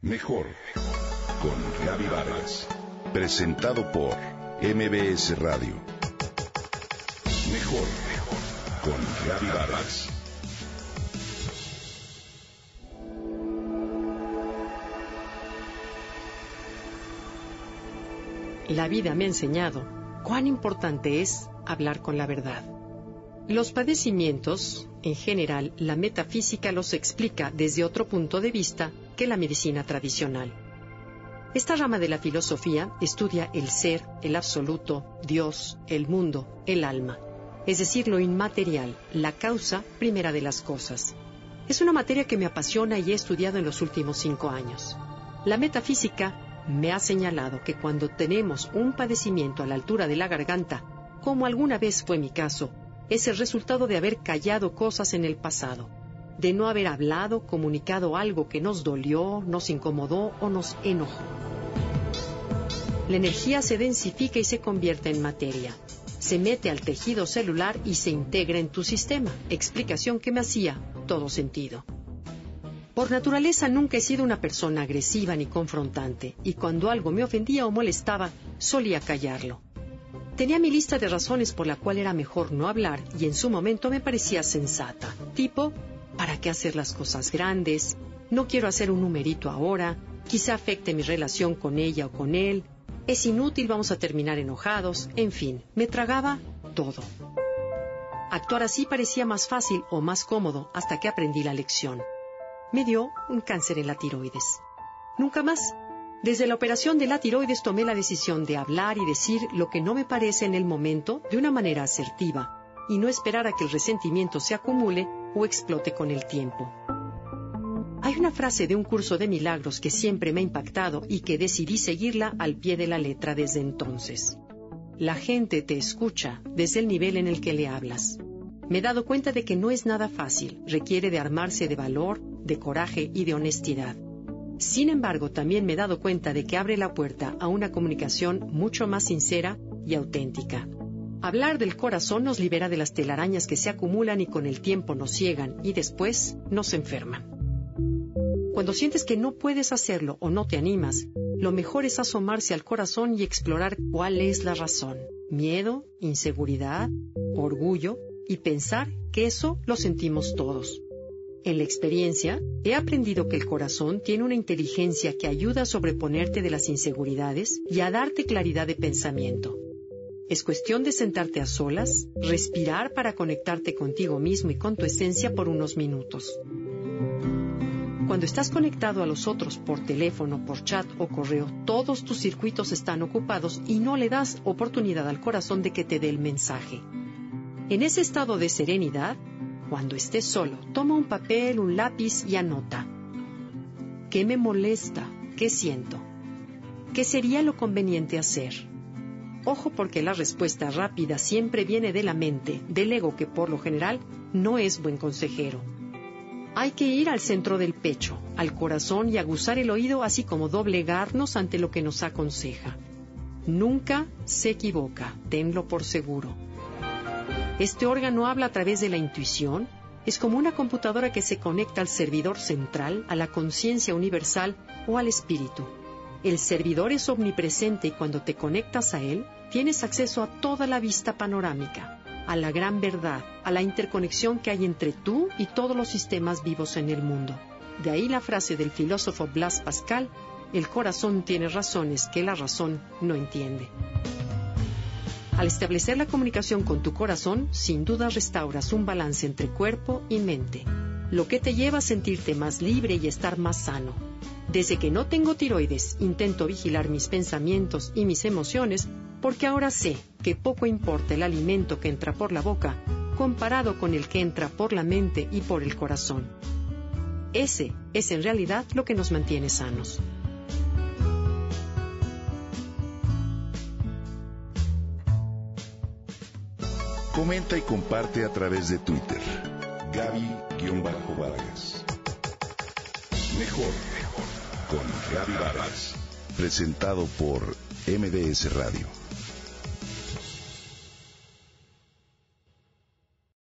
Mejor con Gaby Vargas. Presentado por MBS Radio. Mejor con Gaby Vargas. La vida me ha enseñado cuán importante es hablar con la verdad. Los padecimientos, en general, la metafísica los explica desde otro punto de vista que la medicina tradicional. Esta rama de la filosofía estudia el ser, el absoluto, Dios, el mundo, el alma, es decir, lo inmaterial, la causa primera de las cosas. Es una materia que me apasiona y he estudiado en los últimos cinco años. La metafísica me ha señalado que cuando tenemos un padecimiento a la altura de la garganta, como alguna vez fue mi caso, es el resultado de haber callado cosas en el pasado, de no haber hablado, comunicado algo que nos dolió, nos incomodó o nos enojó. La energía se densifica y se convierte en materia. Se mete al tejido celular y se integra en tu sistema. Explicación que me hacía todo sentido. Por naturaleza nunca he sido una persona agresiva ni confrontante, y cuando algo me ofendía o molestaba, solía callarlo. Tenía mi lista de razones por la cual era mejor no hablar y en su momento me parecía sensata. Tipo, ¿para qué hacer las cosas grandes? No quiero hacer un numerito ahora, quizá afecte mi relación con ella o con él. Es inútil, vamos a terminar enojados. En fin, me tragaba todo. Actuar así parecía más fácil o más cómodo hasta que aprendí la lección. Me dio un cáncer en la tiroides. Nunca más desde la operación de la tiroides tomé la decisión de hablar y decir lo que no me parece en el momento de una manera asertiva y no esperar a que el resentimiento se acumule o explote con el tiempo. Hay una frase de un curso de milagros que siempre me ha impactado y que decidí seguirla al pie de la letra desde entonces. La gente te escucha desde el nivel en el que le hablas. Me he dado cuenta de que no es nada fácil, requiere de armarse de valor, de coraje y de honestidad. Sin embargo, también me he dado cuenta de que abre la puerta a una comunicación mucho más sincera y auténtica. Hablar del corazón nos libera de las telarañas que se acumulan y con el tiempo nos ciegan y después nos enferman. Cuando sientes que no puedes hacerlo o no te animas, lo mejor es asomarse al corazón y explorar cuál es la razón. Miedo, inseguridad, orgullo y pensar que eso lo sentimos todos. En la experiencia, he aprendido que el corazón tiene una inteligencia que ayuda a sobreponerte de las inseguridades y a darte claridad de pensamiento. Es cuestión de sentarte a solas, respirar para conectarte contigo mismo y con tu esencia por unos minutos. Cuando estás conectado a los otros por teléfono, por chat o correo, todos tus circuitos están ocupados y no le das oportunidad al corazón de que te dé el mensaje. En ese estado de serenidad, cuando estés solo, toma un papel, un lápiz y anota. ¿Qué me molesta? ¿Qué siento? ¿Qué sería lo conveniente hacer? Ojo porque la respuesta rápida siempre viene de la mente, del ego que por lo general no es buen consejero. Hay que ir al centro del pecho, al corazón y aguzar el oído así como doblegarnos ante lo que nos aconseja. Nunca se equivoca, tenlo por seguro. Este órgano habla a través de la intuición, es como una computadora que se conecta al servidor central, a la conciencia universal o al espíritu. El servidor es omnipresente y cuando te conectas a él, tienes acceso a toda la vista panorámica, a la gran verdad, a la interconexión que hay entre tú y todos los sistemas vivos en el mundo. De ahí la frase del filósofo Blas Pascal, el corazón tiene razones que la razón no entiende. Al establecer la comunicación con tu corazón, sin duda restauras un balance entre cuerpo y mente, lo que te lleva a sentirte más libre y estar más sano. Desde que no tengo tiroides, intento vigilar mis pensamientos y mis emociones porque ahora sé que poco importa el alimento que entra por la boca comparado con el que entra por la mente y por el corazón. Ese es en realidad lo que nos mantiene sanos. Comenta y comparte a través de Twitter. Gaby-Vargas. Mejor con Gaby Vargas. Presentado por MBS Radio.